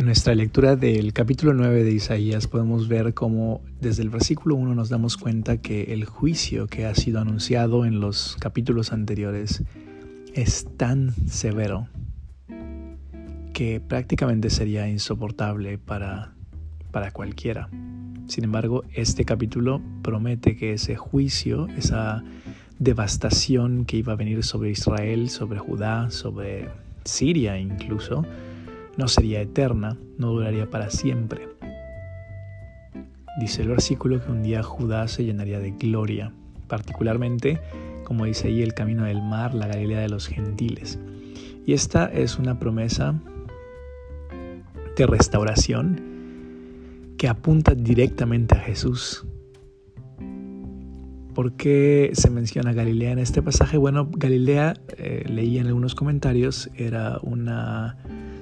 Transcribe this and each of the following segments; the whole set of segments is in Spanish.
En nuestra lectura del capítulo 9 de Isaías podemos ver cómo desde el versículo 1 nos damos cuenta que el juicio que ha sido anunciado en los capítulos anteriores es tan severo que prácticamente sería insoportable para, para cualquiera. Sin embargo, este capítulo promete que ese juicio, esa devastación que iba a venir sobre Israel, sobre Judá, sobre Siria incluso, no sería eterna, no duraría para siempre. Dice el versículo que un día Judá se llenaría de gloria, particularmente, como dice ahí, el camino del mar, la Galilea de los gentiles. Y esta es una promesa de restauración que apunta directamente a Jesús. ¿Por qué se menciona Galilea en este pasaje? Bueno, Galilea, eh, leí en algunos comentarios, era una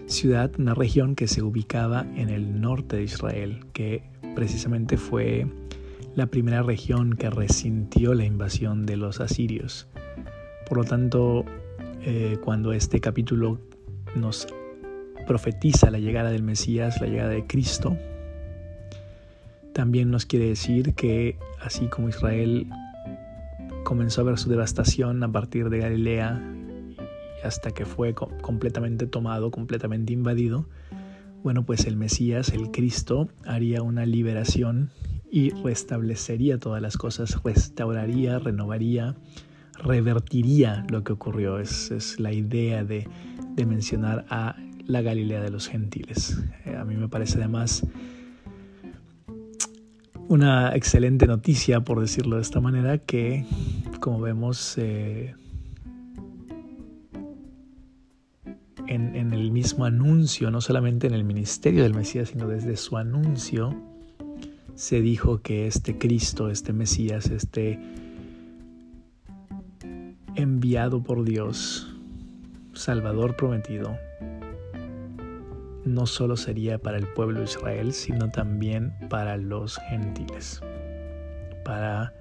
ciudad, una región que se ubicaba en el norte de Israel, que precisamente fue la primera región que resintió la invasión de los asirios. Por lo tanto, eh, cuando este capítulo nos profetiza la llegada del Mesías, la llegada de Cristo, también nos quiere decir que así como Israel comenzó a ver su devastación a partir de Galilea hasta que fue completamente tomado, completamente invadido, bueno, pues el Mesías, el Cristo, haría una liberación y restablecería todas las cosas, restauraría, renovaría, revertiría lo que ocurrió. Es, es la idea de, mencionar a la Galilea de los gentiles. Eh, a mí me parece además una excelente noticia, por decirlo de esta manera, que como vemos... Eh, en, el mismo anuncio, no solamente en el ministerio del Mesías, sino desde su anuncio, se dijo que este Cristo, este Mesías, este enviado por Dios, Salvador prometido, no solo sería para el pueblo de Israel, sino también para los gentiles, para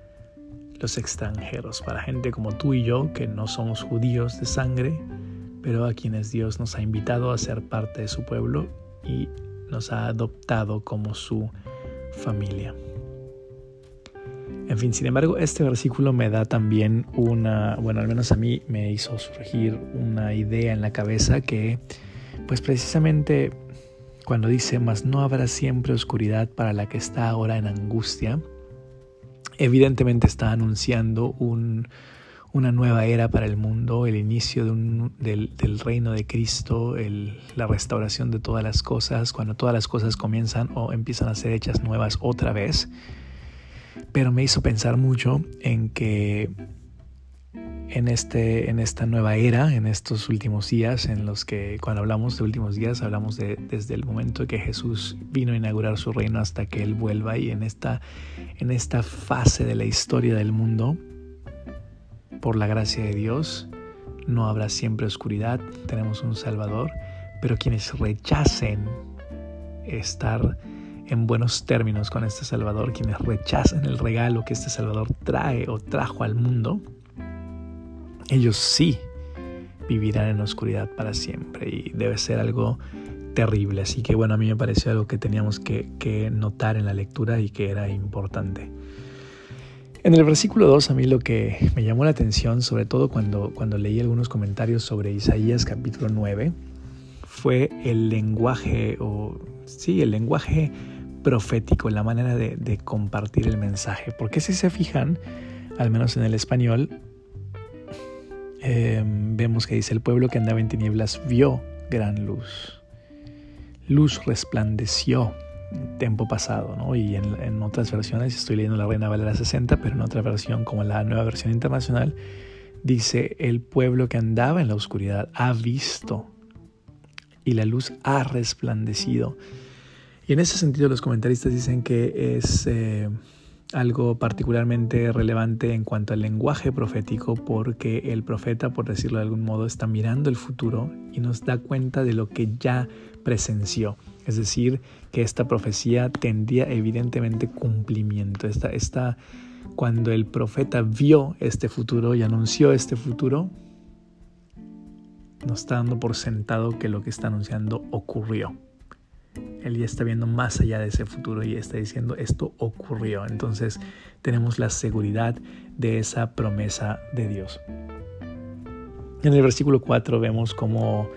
los extranjeros, para gente como tú y yo, que no somos judíos de sangre, pero a quienes Dios nos ha invitado a ser parte de su pueblo y nos ha adoptado como su familia. En fin, sin embargo, este versículo me da también una, bueno, al menos a mí me hizo surgir una idea en la cabeza que, pues precisamente cuando dice, mas no habrá siempre oscuridad para la que está ahora en angustia, evidentemente está anunciando un, una nueva era para el mundo, el inicio del, reino de Cristo, la restauración de todas las cosas, cuando todas las cosas comienzan o empiezan a ser hechas nuevas otra vez. Pero me hizo pensar mucho en que en, este, en esta nueva era, en estos últimos días, en los que cuando hablamos de últimos días, hablamos de, desde el momento que Jesús vino a inaugurar su reino hasta que Él vuelva y en esta, en esta fase de la historia del mundo, por la gracia de Dios, no habrá siempre oscuridad, tenemos un Salvador, pero quienes rechacen estar en buenos términos con este Salvador, quienes rechacen el regalo que este Salvador trae o trajo al mundo, ellos sí vivirán en oscuridad para siempre y debe ser algo terrible. Así que bueno, a mí me pareció algo que teníamos que, notar en la lectura y que era importante. En el versículo 2 a mí lo que me llamó la atención, sobre todo cuando, cuando leí algunos comentarios sobre Isaías capítulo 9, fue el lenguaje, o sí, el lenguaje profético, la manera de, compartir el mensaje. Porque si se fijan, al menos en el español, em, vemos que dice, el pueblo que andaba en tinieblas vio gran luz. Luz resplandeció tiempo pasado, ¿no? Y en, otras versiones, estoy leyendo la Reina Valera 60, pero en otra versión, como la nueva versión internacional, dice, el pueblo que andaba en la oscuridad ha visto y la luz ha resplandecido. Y en ese sentido los comentaristas dicen que es eh, algo particularmente relevante en cuanto al lenguaje profético porque el profeta, por decirlo de algún modo, está mirando el futuro y nos da cuenta de lo que ya presenció. Es decir, que esta profecía tendría evidentemente cumplimiento. Esta, esta, cuando el profeta vio este futuro y anunció este futuro, nos está dando por sentado que lo que está anunciando ocurrió. Él ya está viendo más allá de ese futuro y está diciendo esto ocurrió. Entonces tenemos la seguridad de esa promesa de Dios. En el versículo 4 vemos como,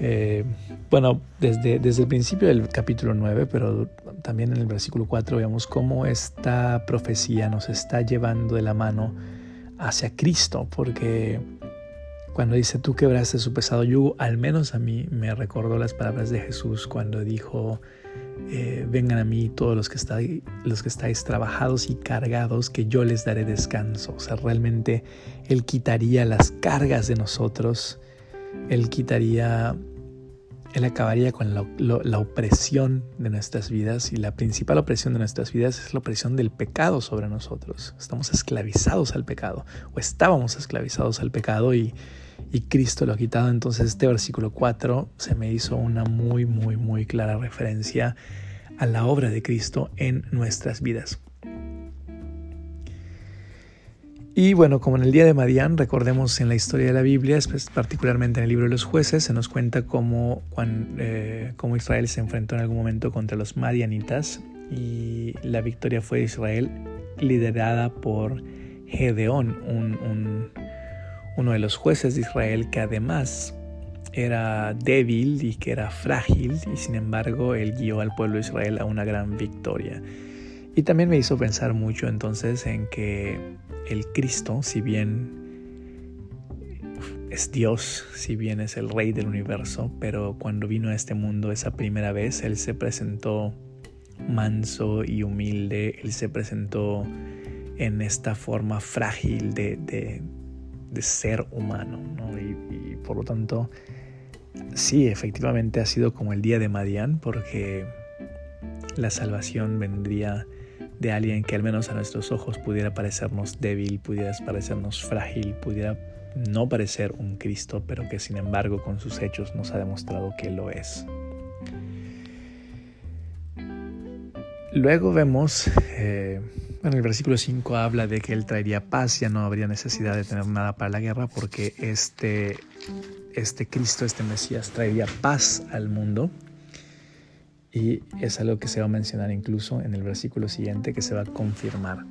eh, bueno, desde, desde el principio del capítulo 9, pero también en el versículo 4 vemos cómo esta profecía nos está llevando de la mano hacia Cristo, porque cuando dice tú quebraste su pesado yugo, al menos a mí me recordó las palabras de Jesús cuando dijo, eh, vengan a mí todos los que, los que estáis trabajados y cargados, que yo les daré descanso. O sea, realmente Él quitaría las cargas de nosotros, Él quitaría, Él acabaría con la, opresión de nuestras vidas y la principal opresión de nuestras vidas es la opresión del pecado sobre nosotros. Estamos esclavizados al pecado o estábamos esclavizados al pecado y y Cristo lo ha quitado. Entonces este versículo 4 se me hizo una muy, muy, muy clara referencia a la obra de Cristo en nuestras vidas. Y bueno, como en el día de Madián, recordemos en la historia de la Biblia, particularmente en el libro de los jueces, se nos cuenta cómo, eh, cómo Israel se enfrentó en algún momento contra los madianitas y la victoria fue de Israel liderada por Gedeón, un uno de los jueces de Israel que además era débil y que era frágil y sin embargo él guió al pueblo de Israel a una gran victoria. Y también me hizo pensar mucho entonces en que el Cristo, si bien es Dios, si bien es el rey del universo, pero cuando vino a este mundo esa primera vez, Él se presentó manso y humilde, Él se presentó en esta forma frágil de, de, ser humano. Y, por lo tanto, sí, efectivamente ha sido como el día de Madián, porque la salvación vendría de alguien que al menos a nuestros ojos pudiera parecernos débil, pudiera parecernos frágil, pudiera no parecer un Cristo, pero que sin embargo con sus hechos nos ha demostrado que lo es. Luego vemos eh, bueno, el versículo 5 habla de que Él traería paz, ya no habría necesidad de tener nada para la guerra porque este, este Cristo, este Mesías, traería paz al mundo. Y es algo que se va a mencionar incluso en el versículo siguiente, que se va a confirmar.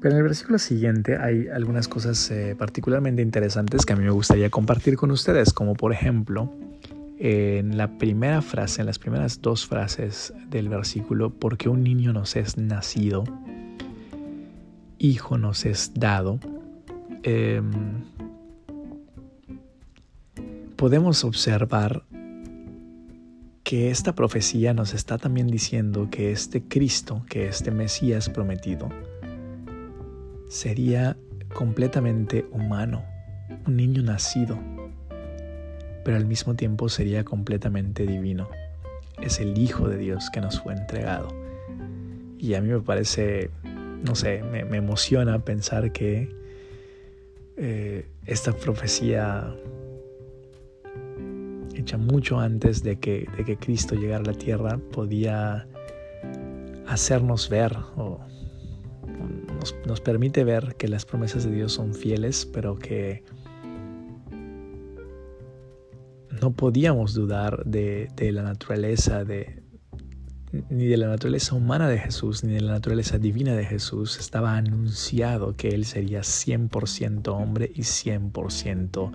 Pero en el versículo siguiente hay algunas cosas eh, particularmente interesantes que a mí me gustaría compartir con ustedes, como por ejemplo, en la primera frase, en las primeras dos frases del versículo, porque un niño nos es nacido, Hijo nos es dado, em, podemos observar que esta profecía nos está también diciendo que este Cristo, que este Mesías prometido, sería completamente humano, un niño nacido, pero al mismo tiempo sería completamente divino. Es el Hijo de Dios que nos fue entregado. Y a mí me parece no sé, me, emociona pensar que eh, esta profecía mucho antes de que, de que Cristo llegara a la tierra podía hacernos ver o nos, nos, permite ver que las promesas de Dios son fieles, pero que no podíamos dudar de, de la naturaleza de, ni de la naturaleza humana de Jesús, ni de la naturaleza divina de Jesús, estaba anunciado que Él sería 100% hombre y 100%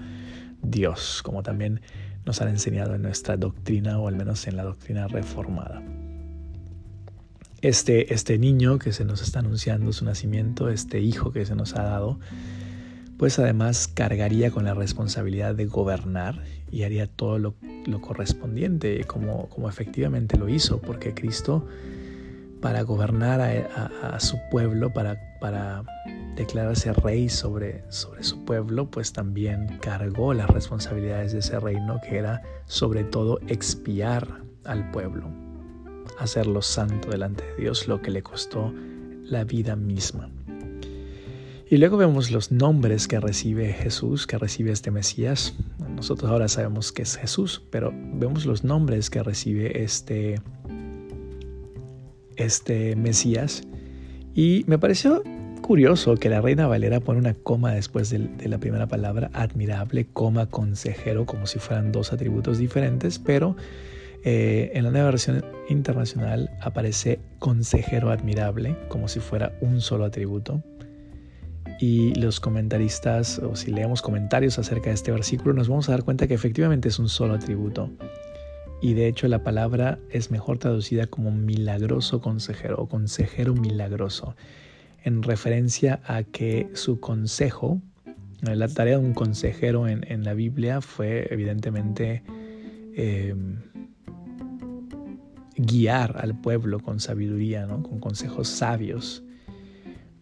Dios, como también nos han enseñado en nuestra doctrina, o al menos en la doctrina reformada. Este, este niño que se nos está anunciando su nacimiento, este hijo que se nos ha dado, pues además cargaría con la responsabilidad de gobernar y haría todo lo, correspondiente como, como efectivamente lo hizo, porque Cristo para gobernar a, su pueblo, para, para, declararse rey sobre, sobre su pueblo, pues también cargó las responsabilidades de ese reino, que era sobre todo expiar al pueblo, hacerlo santo delante de Dios, lo que le costó la vida misma. Y luego vemos los nombres que recibe Jesús, que recibe este Mesías. Nosotros ahora sabemos que es Jesús, pero vemos los nombres que recibe este, este Mesías. Y me pareció curioso que la Reina Valera pone una coma después de, la primera palabra, admirable, coma consejero, como si fueran dos atributos diferentes, pero Eh, en la nueva versión internacional aparece consejero admirable, como si fuera un solo atributo. Y los comentaristas, o si leemos comentarios acerca de este versículo, nos vamos a dar cuenta que efectivamente es un solo atributo. Y de hecho la palabra es mejor traducida como milagroso consejero o consejero milagroso, en referencia a que su consejo, la tarea de un consejero en, la Biblia fue evidentemente em, guiar al pueblo con sabiduría, ¿no? con consejos sabios.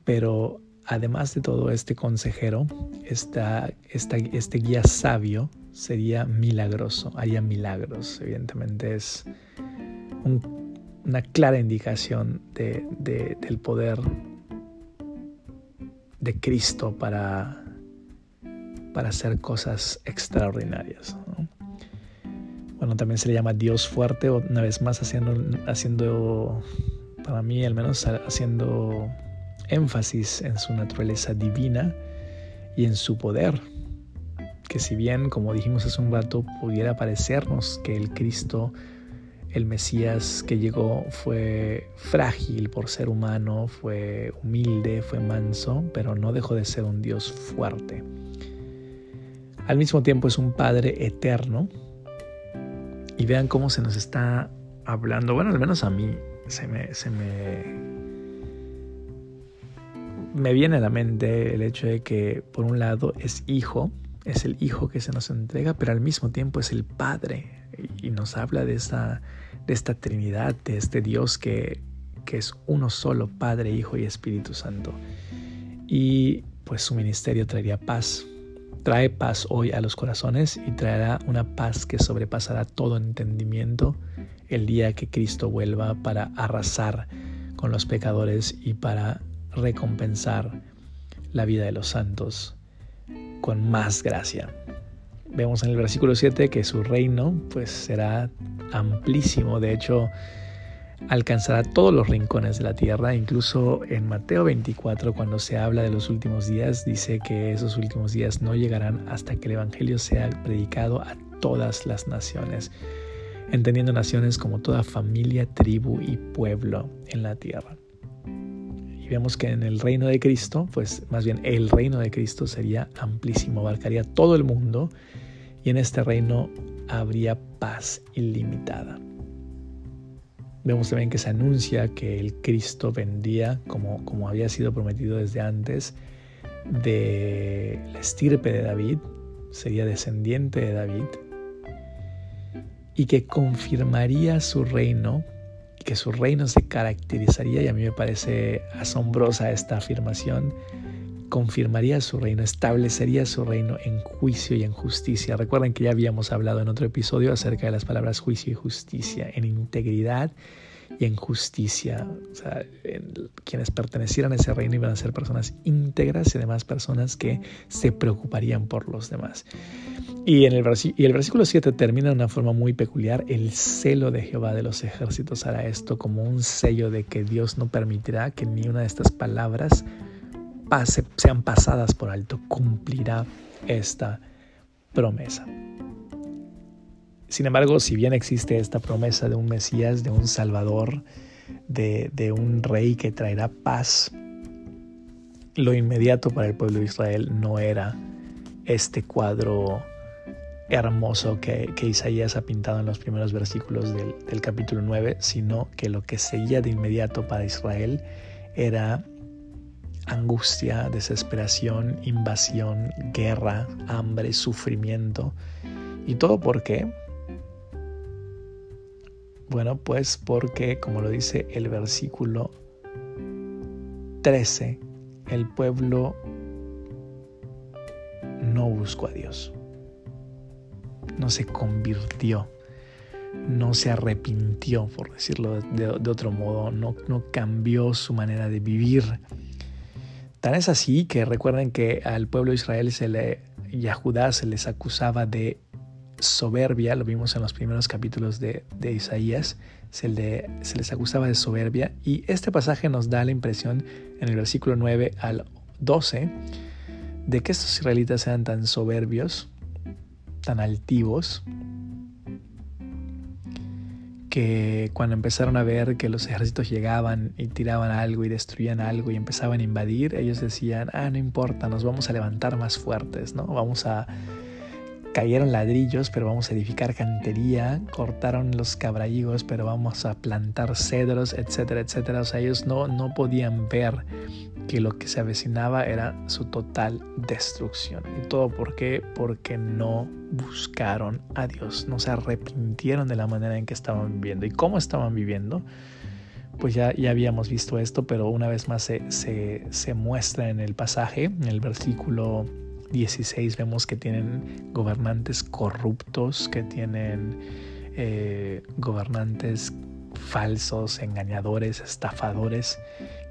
Pero además de todo este consejero, este guía sabio sería milagroso, haya milagros. Evidentemente es una clara indicación del poder de Cristo para, para hacer cosas extraordinarias. Bueno, también se le llama Dios fuerte, una vez más haciendo, haciendo, para mí al menos, haciendo énfasis en su naturaleza divina y en su poder. Que si bien, como dijimos hace un rato, pudiera parecernos que el Cristo, el Mesías que llegó, fue frágil por ser humano, fue humilde, fue manso, pero no dejó de ser un Dios fuerte. Al mismo tiempo es un Padre eterno y vean cómo se nos está hablando. Bueno, al menos a mí se me, se me, me viene a la mente el hecho de que por un lado es hijo, es el hijo que se nos entrega, pero al mismo tiempo es el padre y nos habla de esta, de esta Trinidad, de este Dios que, que es uno solo, Padre, Hijo y Espíritu Santo. Y pues su ministerio traería paz, Trae paz hoy a los corazones y traerá una paz que sobrepasará todo entendimiento el día que Cristo vuelva para arrasar con los pecadores y para recompensar la vida de los santos con más gracia. Vemos en el versículo 7 que su reino pues será amplísimo, de hecho alcanzará todos los rincones de la tierra. Incluso en Mateo 24, cuando se habla de los últimos días, dice que esos últimos días no llegarán hasta que el Evangelio sea predicado a todas las naciones, entendiendo naciones como toda familia, tribu y pueblo en la tierra. Y vemos que en el reino de Cristo, pues más bien el reino de Cristo sería amplísimo, abarcaría todo el mundo y en este reino habría paz ilimitada. Vemos también que se anuncia que el Cristo vendía, como, como había sido prometido desde antes, de la estirpe de David, sería descendiente de David, y que confirmaría su reino, que su reino se caracterizaría, y a mí me parece asombrosa esta afirmación, confirmaría su reino, establecería su reino en juicio y en justicia. Recuerden que ya habíamos hablado en otro episodio acerca de las palabras juicio y justicia, en integridad y en justicia. O sea, quienes pertenecieran a ese reino iban a ser personas íntegras y además personas que se preocuparían por los demás. Y, en el, y el versículo 7 termina de una forma muy peculiar. El celo de Jehová de los ejércitos hará esto como un sello de que Dios no permitirá que ni una de estas palabras sean pasadas por alto, cumplirá esta promesa. Sin embargo, si bien existe esta promesa de un Mesías, de un Salvador, de, de un rey que traerá paz, lo inmediato para el pueblo de Israel no era este cuadro hermoso que, que, Isaías ha pintado en los primeros versículos del, del, capítulo 9, sino que lo que seguía de inmediato para Israel era angustia, desesperación, invasión, guerra, hambre, sufrimiento. ¿Y todo por qué? Bueno, pues porque, como lo dice el versículo 13, el pueblo no buscó a Dios, no se convirtió, no se arrepintió, por decirlo de, otro modo, no, no cambió su manera de vivir Tan es así que recuerden que al pueblo de Israel se le, y a Judá se les acusaba de soberbia, lo vimos en los primeros capítulos de, Isaías, se, se, les acusaba de soberbia. Y este pasaje nos da la impresión en el versículo 9 al 12 de que estos israelitas sean tan soberbios, tan altivos, que cuando empezaron a ver que los ejércitos llegaban y tiraban algo y destruían algo y empezaban a invadir, ellos decían, ah, no importa, nos vamos a levantar más fuertes, ¿no? Vamos a... Cayeron ladrillos, pero vamos a edificar cantería, cortaron los cabralligos, pero vamos a plantar cedros, etcétera, etcétera. O sea, ellos no, no podían ver que lo que se avecinaba era su total destrucción. ¿Y todo por qué? Porque no buscaron a Dios, no se arrepintieron de la manera en que estaban viviendo. ¿Y cómo estaban viviendo? Pues ya, ya habíamos visto esto, pero una vez más se, se, muestra en el pasaje, en el versículo 16 vemos que tienen gobernantes corruptos, que tienen eh, gobernantes falsos, engañadores, estafadores,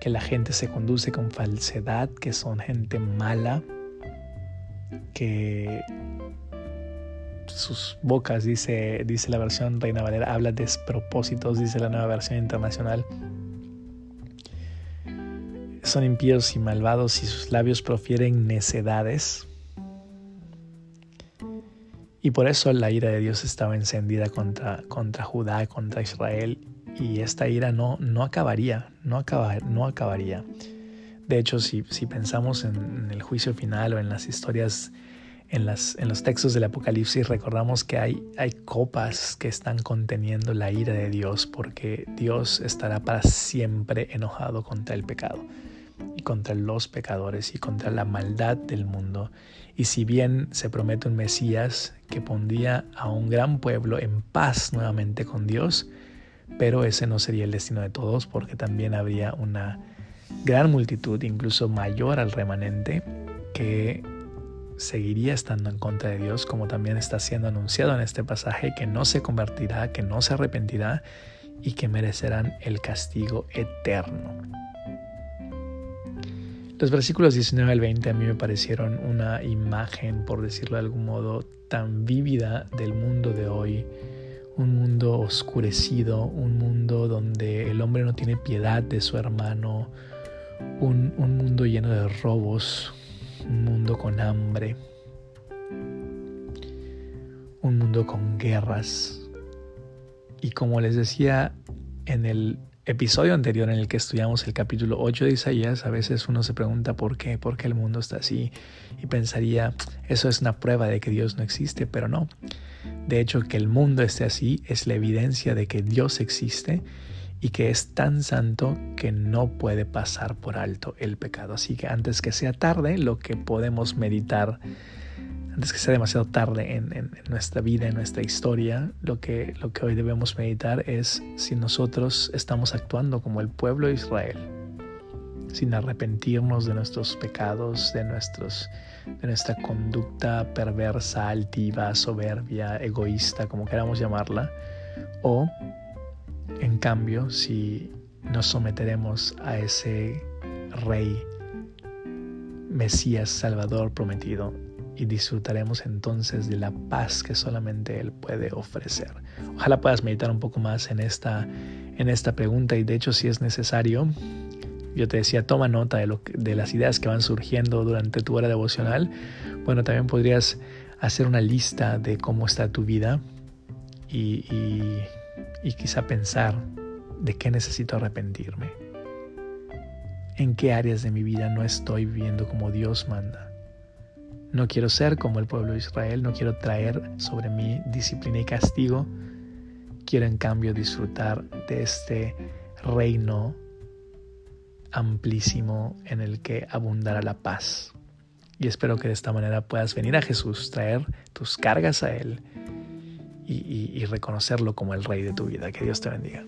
que la gente se conduce con falsedad, que son gente mala, que sus bocas, dice, dice la versión Reina Valera, habla de despropósitos, dice la nueva versión internacional. Son impíos y malvados y sus labios profieren necedades. Y por eso la ira de Dios estaba encendida contra, contra Judá, contra Israel, y esta ira no, no acabaría, no, no acabaría. De hecho, si, si pensamos en, el juicio final o en las historias, en, las, en los textos del Apocalipsis, recordamos que hay, hay copas que están conteniendo la ira de Dios, porque Dios estará para siempre enojado contra el pecado y contra los pecadores y contra la maldad del mundo. Y si bien se promete un Mesías que pondría a un gran pueblo en paz nuevamente con Dios, pero ese no sería el destino de todos porque también habría una gran multitud, incluso mayor al remanente, que seguiría estando en contra de Dios, como también está siendo anunciado en este pasaje, que no se convertirá, que no se arrepentirá y que merecerán el castigo eterno. Los versículos 19 al 20 a mí me parecieron una imagen, por decirlo de algún modo, tan vívida del mundo de hoy, un mundo oscurecido, un mundo donde el hombre no tiene piedad de su hermano, un, mundo lleno de robos, un mundo con hambre, un mundo con guerras. Y como les decía en el episodio anterior en el que estudiamos el capítulo 8 de Isaías, a veces uno se pregunta por qué, por qué el mundo está así y pensaría, eso es una prueba de que Dios no existe, pero no. De hecho, que el mundo esté así es la evidencia de que Dios existe y que es tan santo que no puede pasar por alto el pecado. Así que antes que sea tarde, lo que podemos meditar, antes que sea demasiado tarde en, nuestra vida, en nuestra historia, lo que, lo que hoy debemos meditar es si nosotros estamos actuando como el pueblo de Israel, sin arrepentirnos de nuestros pecados, de nuestros de nuestra conducta perversa, altiva, soberbia, egoísta, como queramos llamarla, o en cambio si nos someteremos a ese rey, Mesías, Salvador prometido, y disfrutaremos entonces de la paz que solamente Él puede ofrecer. Ojalá puedas meditar un poco más en esta, en esta pregunta y de hecho si es necesario, yo te decía, toma nota de, lo, de las ideas que van surgiendo durante tu hora devocional. Bueno, también podrías hacer una lista de cómo está tu vida y, y quizá pensar de qué necesito arrepentirme. En qué áreas de mi vida no estoy viviendo como Dios manda. No quiero ser como el pueblo de Israel, no quiero traer sobre mí disciplina y castigo. Quiero en cambio disfrutar de este reino amplísimo en el que abundará la paz. Y espero que de esta manera puedas venir a Jesús, traer tus cargas a Él y, y reconocerlo como el Rey de tu vida. Que Dios te bendiga.